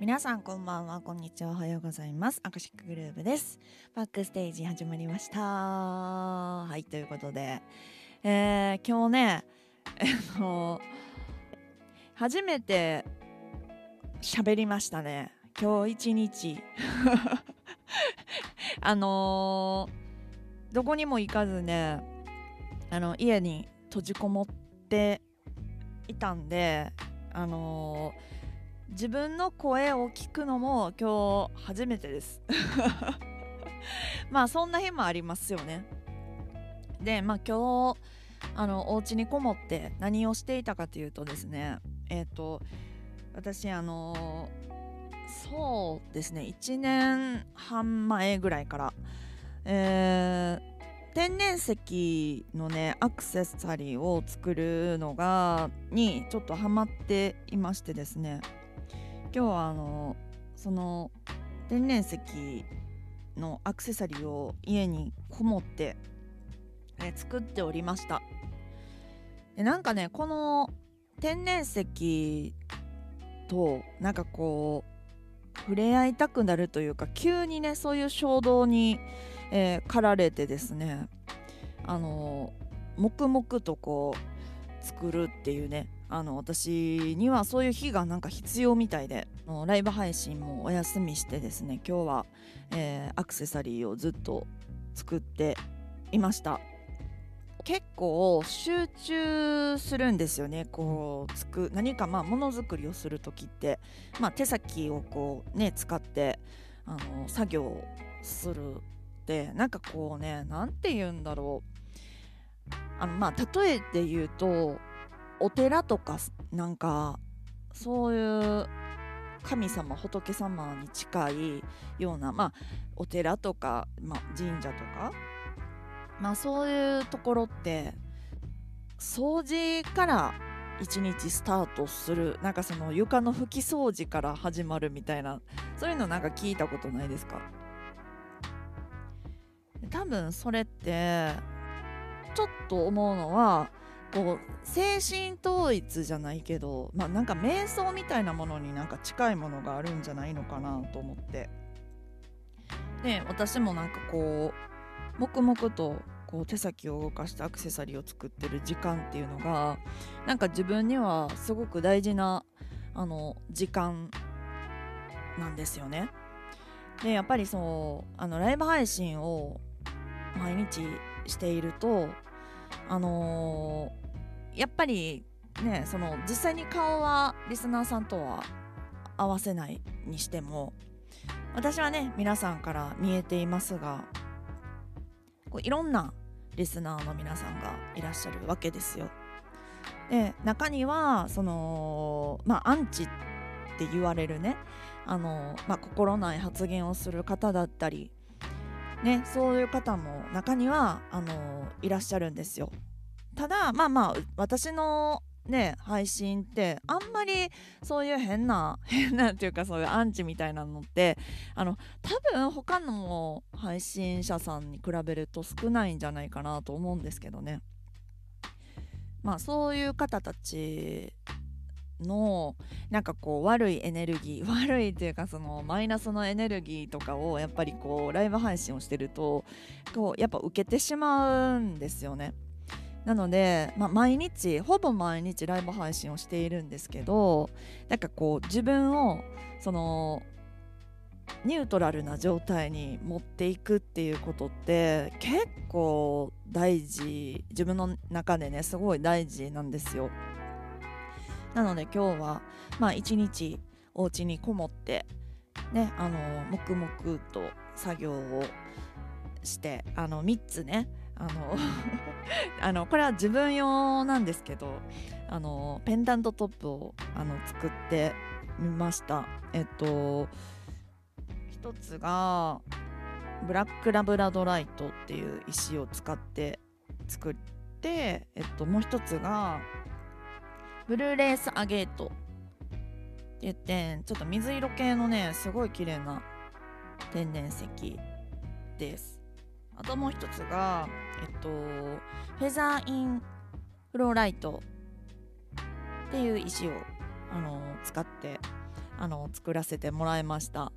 皆さんこんばんはこんにちはおはようございます。アクシックグループです。バックステージ始まりました。はいということで、えー、今日ね あの初めて喋りましたね。今日一日。あのー、どこにも行かずねあの家に閉じこもっていたんであのー自分の声を聞くのも今日初めてです。まあそんな日もありますよね。でまあ今日あのお家にこもって何をしていたかというとですねえっ、ー、と私あのそうですね1年半前ぐらいから、えー、天然石のねアクセサリーを作るのがにちょっとハマっていましてですね。今日はあのその天然石のアクセサリーを家にこもって、え作っておりました。でなんかねこの天然石となんかこう触れ合いたくなるというか急にねそういう衝動に、えー、駆られてですねあの黙々とこう作るっていうねあの私にはそういう日がなんか必要みたいでライブ配信もお休みしてですね今日は、えー、アクセサリーをずっと作っていました。結構集中するんですよね。こうつく何かまあものづくりをする時って、まあ、手先をこうね使ってあの作業するってなんかこうね何て言うんだろう。あのまあ例えで言うとお寺とかなんかそういう神様仏様に近いような、まあ、お寺とか、まあ、神社とか、まあ、そういうところって掃除から一日スタートするなんかその床の拭き掃除から始まるみたいなそういうのなんか聞いたことないですか？多分それってちょっと思うのはこう精神統一じゃないけど、まあ、なんか瞑想みたいなものになんか近いものがあるんじゃないのかなと思ってで私もなんかこう黙々とこう手先を動かしてアクセサリーを作ってる時間っていうのがなんか自分にはすごく大事なあの時間なんですよね。でやっぱりそうあのライブ配信を毎日しているとあのやっぱりねその実際に顔はリスナーさんとは合わせないにしても私はね皆さんから見えていますがこういろんなリスナーの皆さんがいらっしゃるわけですよ。で中にはそのまあアンチって言われるねあの、まあ、心ない発言をする方だったり、ね、そういう方も中にはあのいらっしゃるんですよ。ただまあまあ私のね配信ってあんまりそういう変な 変なっていうかそういうアンチみたいなのってあの多分他の配信者さんに比べると少ないんじゃないかなと思うんですけどねまあそういう方たちのなんかこう悪いエネルギー 悪いっていうかそのマイナスのエネルギーとかをやっぱりこうライブ配信をしてるとこうやっぱ受けてしまうんですよね。なので、まあ、毎日ほぼ毎日ライブ配信をしているんですけどなんかこう自分をそのニュートラルな状態に持っていくっていうことって結構大事。自分の中でねすごい大事なんですよ。なので今日はまあ一日お家にこもってねあの黙々と作業をしてあの3つねあの あのこれは自分用なんですけどあのペンダントトップをあの作ってみました。えっと一つがブラックラブラドライトっていう石を使って作ってえっともう一つがブルーレースアゲートって言ってちょっと水色系のねすごい綺麗な天然石です。あともう一つがえっとフェザーインフローライトっていう石をあの使ってあの作らせてもらいました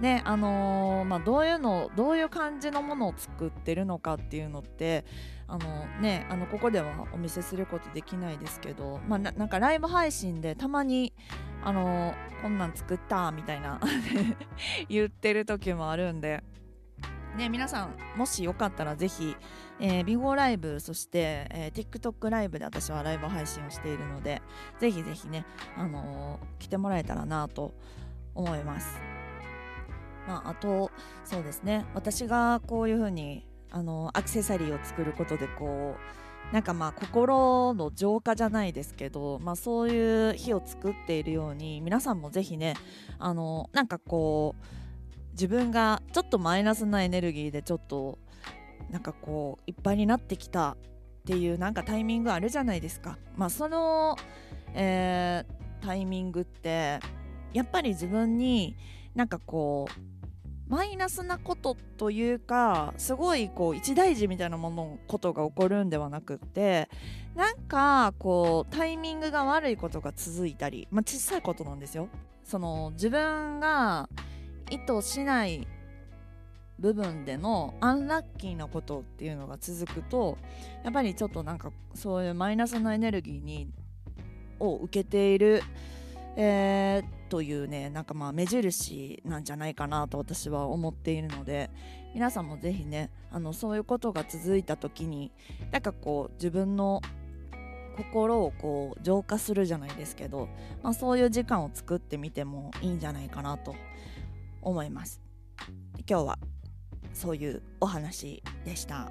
であのー、まあ、どういうのどういう感じのものを作ってるのかっていうのってあのねあのここではお見せすることできないですけど、まあ、なんかライブ配信でたまにあのー、こんなん作ったみたいな 言ってる時もあるんで。ね、皆さんもしよかったらぜひ、えー、ビゴライブそして、えー、TikTok ライブで私はライブ配信をしているのでぜひぜひね、あのー、来てもらえたらなと思います。まあ、あとそうですね私がこういう風にあのアクセサリーを作ることでこうなんかまあ心の浄化じゃないですけど、まあ、そういう日を作っているように皆さんもぜひねあのなんかこう自分がちょっとマイナスなエネルギーでちょっとなんかこういっぱいになってきたっていうなんかタイミングあるじゃないですか。まあ、その、えー、タイミングってやっぱり自分になんかこうマイナスなことというかすごいこう一大事みたいなものことが起こるんではなくってなんかこうタイミングが悪いことが続いたり、まあ、小さいことなんですよ。その自分が意図しない部分でのアンラッキーなことっていうのが続くとやっぱりちょっとなんかそういうマイナスなエネルギーにを受けている、えー、というねなんかまあ目印なんじゃないかなと私は思っているので皆さんもぜひねあのそういうことが続いた時になんかこう自分の心をこう浄化するじゃないですけど、まあ、そういう時間を作ってみてもいいんじゃないかなと思います。今日はそういうお話でした。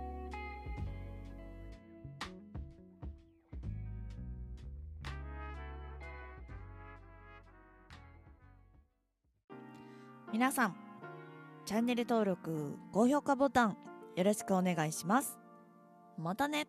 皆さんチャンネル登録高評価ボタンよろしくお願いします。またね。